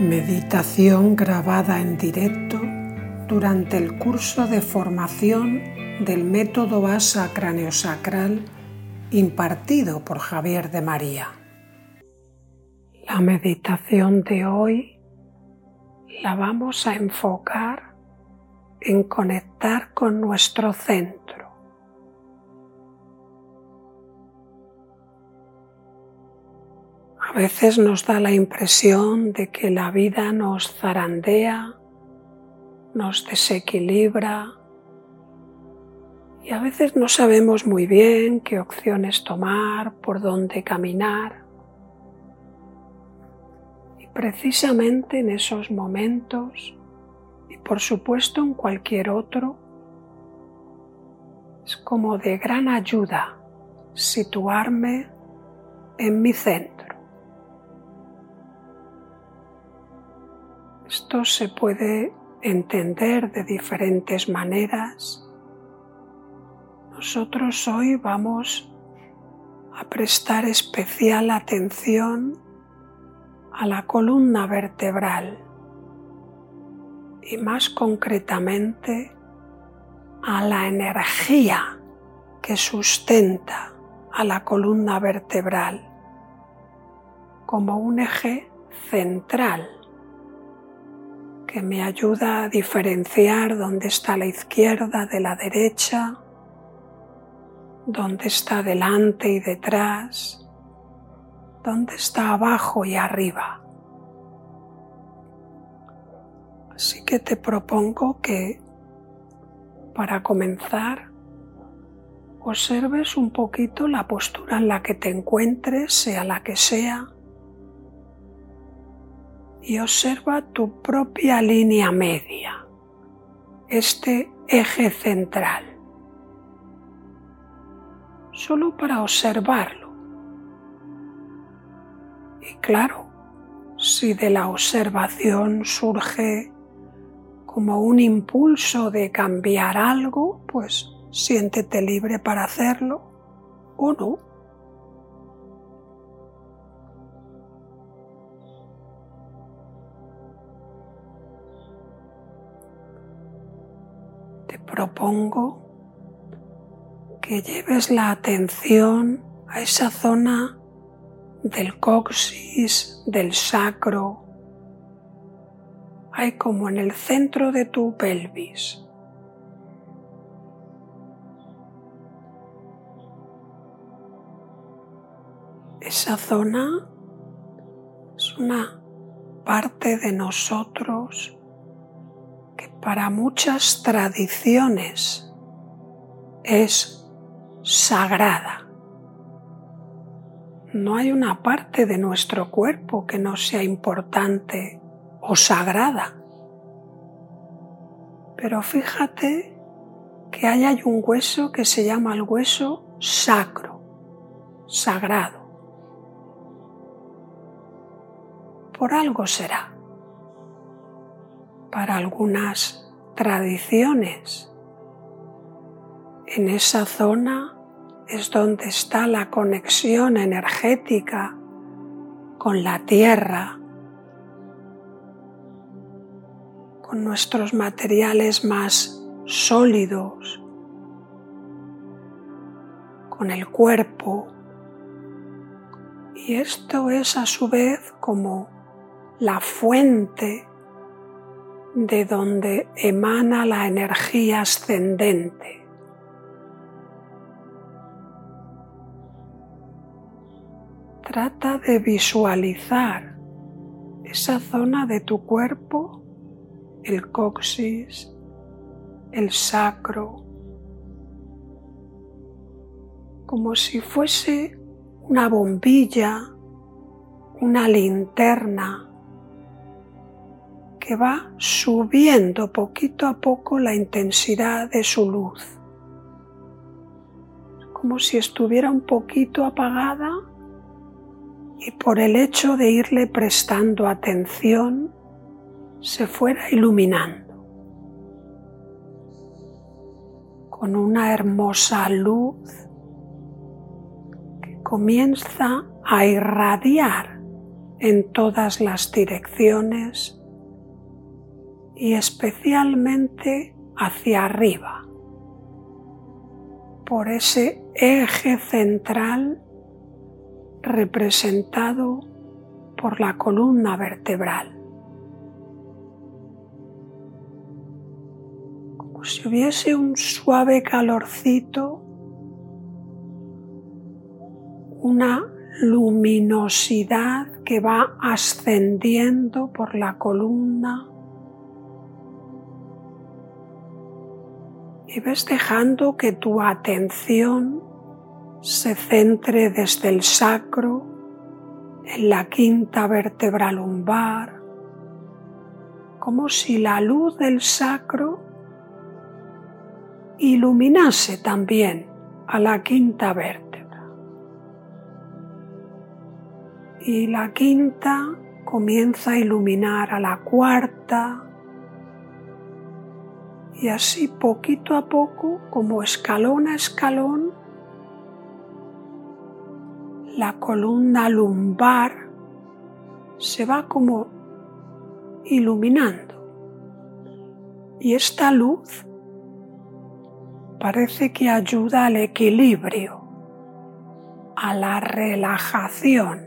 Meditación grabada en directo durante el curso de formación del método ASA craneosacral impartido por Javier de María. La meditación de hoy la vamos a enfocar en conectar con nuestro centro. A veces nos da la impresión de que la vida nos zarandea, nos desequilibra y a veces no sabemos muy bien qué opciones tomar, por dónde caminar. Y precisamente en esos momentos, y por supuesto en cualquier otro, es como de gran ayuda situarme en mi centro. Esto se puede entender de diferentes maneras. Nosotros hoy vamos a prestar especial atención a la columna vertebral y más concretamente a la energía que sustenta a la columna vertebral como un eje central que me ayuda a diferenciar dónde está la izquierda de la derecha, dónde está delante y detrás, dónde está abajo y arriba. Así que te propongo que para comenzar observes un poquito la postura en la que te encuentres, sea la que sea, y observa tu propia línea media, este eje central, solo para observarlo. Y claro, si de la observación surge como un impulso de cambiar algo, pues siéntete libre para hacerlo o no. Propongo que lleves la atención a esa zona del coxis, del sacro, hay como en el centro de tu pelvis. Esa zona es una parte de nosotros para muchas tradiciones es sagrada. No hay una parte de nuestro cuerpo que no sea importante o sagrada. Pero fíjate que ahí hay un hueso que se llama el hueso sacro, sagrado. Por algo será para algunas tradiciones. En esa zona es donde está la conexión energética con la tierra, con nuestros materiales más sólidos, con el cuerpo. Y esto es a su vez como la fuente de donde emana la energía ascendente. Trata de visualizar esa zona de tu cuerpo, el coxis, el sacro, como si fuese una bombilla, una linterna que va subiendo poquito a poco la intensidad de su luz, como si estuviera un poquito apagada y por el hecho de irle prestando atención se fuera iluminando. Con una hermosa luz que comienza a irradiar en todas las direcciones y especialmente hacia arriba, por ese eje central representado por la columna vertebral. Como si hubiese un suave calorcito, una luminosidad que va ascendiendo por la columna y ves dejando que tu atención se centre desde el sacro en la quinta vértebra lumbar, como si la luz del sacro iluminase también a la quinta vértebra. Y la quinta comienza a iluminar a la cuarta y así poquito a poco, como escalón a escalón, la columna lumbar se va como iluminando. Y esta luz parece que ayuda al equilibrio, a la relajación,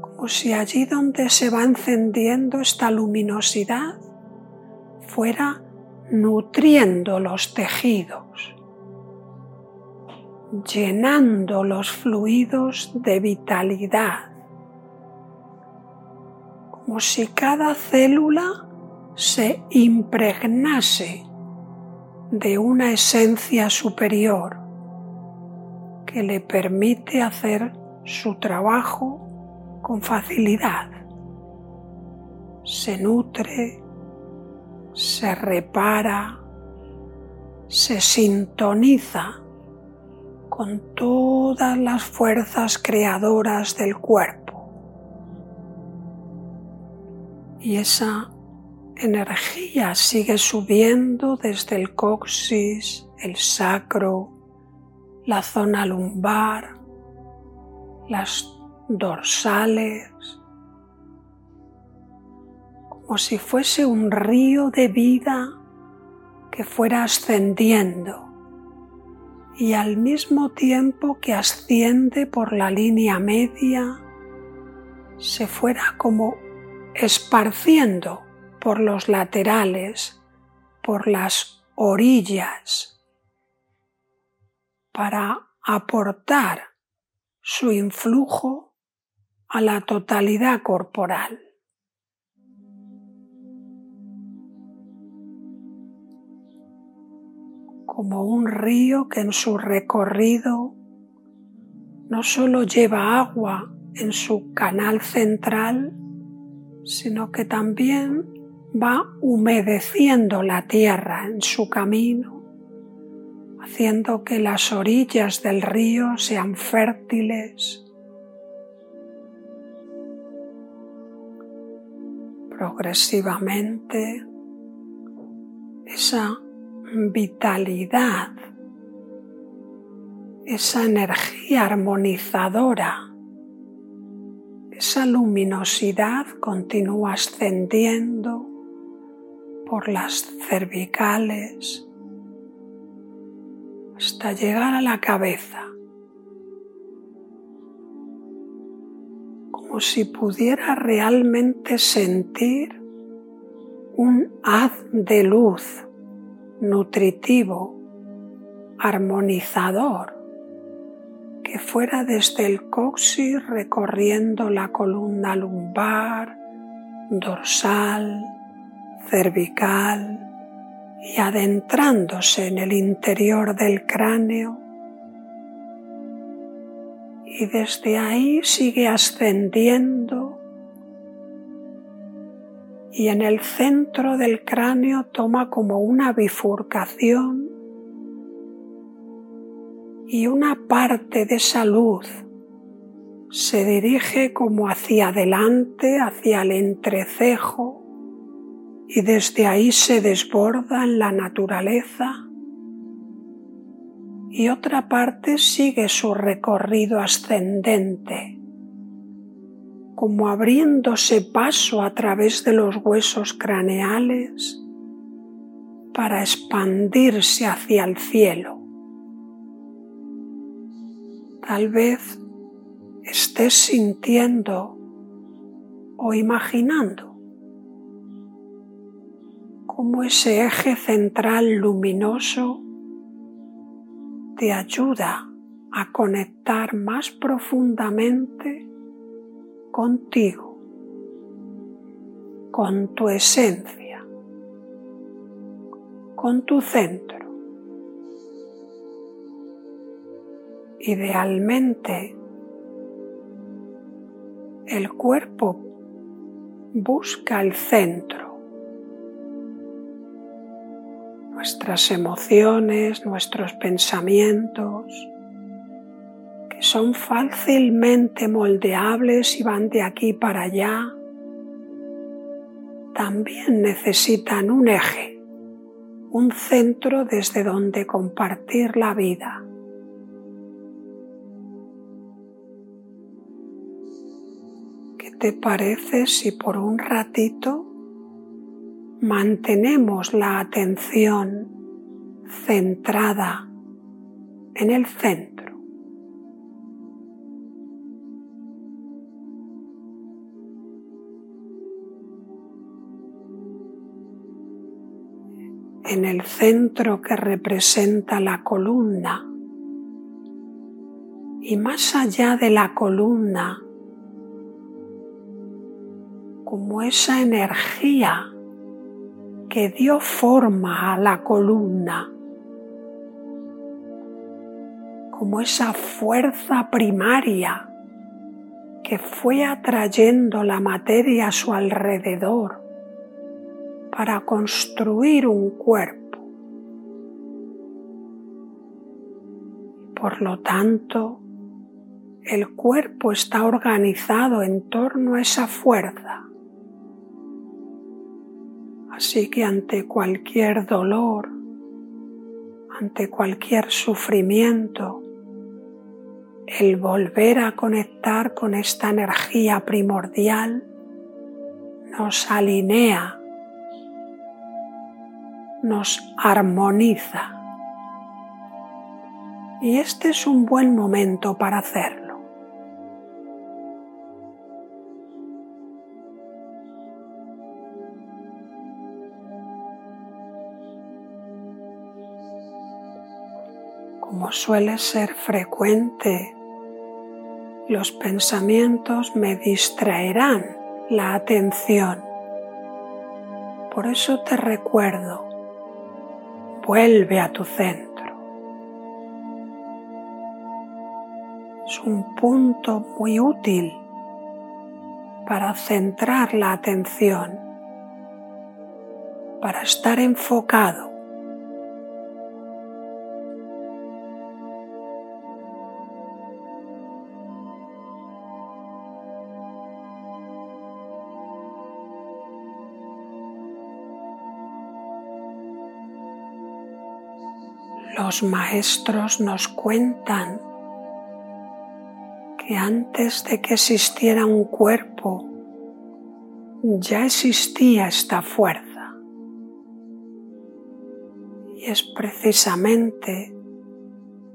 como si allí donde se va encendiendo esta luminosidad fuera nutriendo los tejidos llenando los fluidos de vitalidad, como si cada célula se impregnase de una esencia superior que le permite hacer su trabajo con facilidad. Se nutre, se repara, se sintoniza con todas las fuerzas creadoras del cuerpo. Y esa energía sigue subiendo desde el coxis, el sacro, la zona lumbar, las dorsales, como si fuese un río de vida que fuera ascendiendo y al mismo tiempo que asciende por la línea media, se fuera como esparciendo por los laterales, por las orillas, para aportar su influjo a la totalidad corporal. Como un río que en su recorrido no solo lleva agua en su canal central, sino que también va humedeciendo la tierra en su camino, haciendo que las orillas del río sean fértiles. Progresivamente, esa vitalidad, esa energía armonizadora, esa luminosidad continúa ascendiendo por las cervicales hasta llegar a la cabeza, como si pudiera realmente sentir un haz de luz nutritivo, armonizador, que fuera desde el coxis recorriendo la columna lumbar, dorsal, cervical y adentrándose en el interior del cráneo. Y desde ahí sigue ascendiendo y en el centro del cráneo toma como una bifurcación y una parte de esa luz se dirige como hacia adelante, hacia el entrecejo y desde ahí se desborda en la naturaleza. Y otra parte sigue su recorrido ascendente como abriéndose paso a través de los huesos craneales para expandirse hacia el cielo. Tal vez estés sintiendo o imaginando cómo ese eje central luminoso te ayuda a conectar más profundamente contigo, con tu esencia, con tu centro. Idealmente, el cuerpo busca el centro. Nuestras emociones, nuestros pensamientos, son fácilmente moldeables y van de aquí para allá, también necesitan un eje, un centro desde donde compartir la vida. ¿Qué te parece si por un ratito mantenemos la atención centrada en el centro? En el centro que representa la columna. Y más allá de la columna como esa energía que dio forma a la columna, como esa fuerza primaria que fue atrayendo la materia a su alrededor para construir un cuerpo. Por lo tanto, el cuerpo está organizado en torno a esa fuerza. Así que ante cualquier dolor, ante cualquier sufrimiento, el volver a conectar con esta energía primordial nos alinea nos armoniza. Y este es un buen momento para hacerlo. Como suele ser frecuente, los pensamientos me distraerán la atención. Por eso te recuerdo vuelve a tu centro. Es un punto muy útil para centrar la atención, para estar enfocado. Los maestros nos cuentan que antes de que existiera un cuerpo, ya existía esta fuerza. Y es precisamente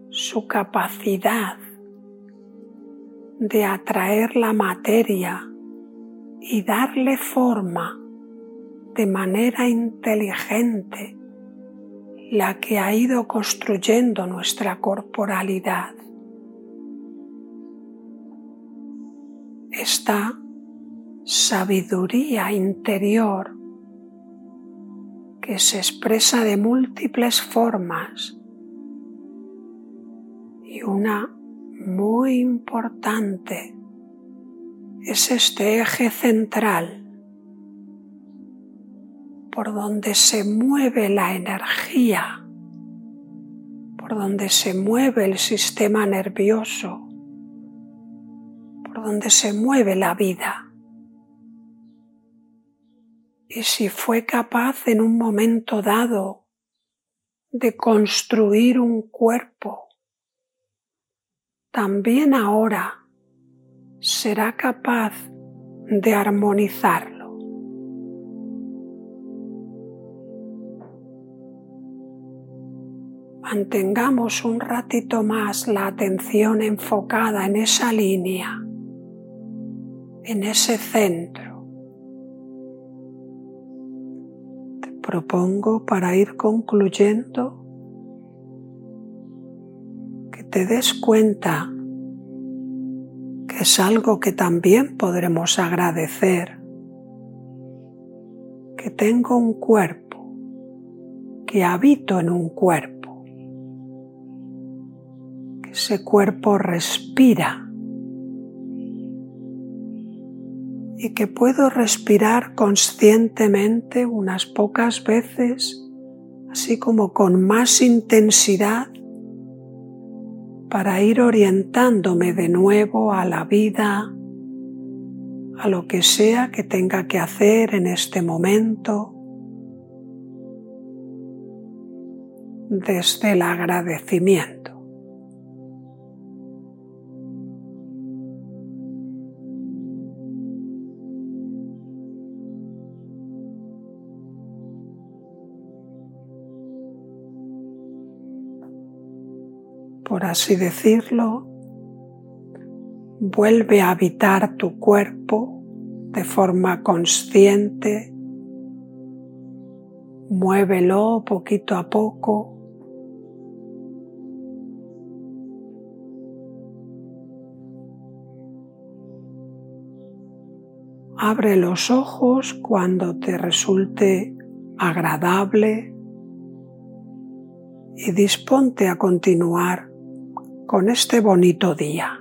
su capacidad de atraer la materia y darle forma de manera inteligente la que ha ido construyendo nuestra corporalidad. Esta sabiduría interior que se expresa de múltiples formas y una muy importante es este eje central por donde se mueve la energía, por donde se mueve el sistema nervioso, por donde se mueve la vida. Y si fue capaz en un momento dado de construir un cuerpo, también ahora será capaz de armonizarlo. Mantengamos un ratito más la atención enfocada en esa línea, en ese centro. Te propongo para ir concluyendo que te des cuenta que es algo que también podremos agradecer, que tengo un cuerpo, que habito en un cuerpo ese cuerpo respira y que puedo respirar conscientemente unas pocas veces, así como con más intensidad, para ir orientándome de nuevo a la vida, a lo que sea que tenga que hacer en este momento, desde el agradecimiento. Por así decirlo, vuelve a habitar tu cuerpo de forma consciente, muévelo poquito a poco. Abre los ojos cuando te resulte agradable y disponte a continuar con este bonito día.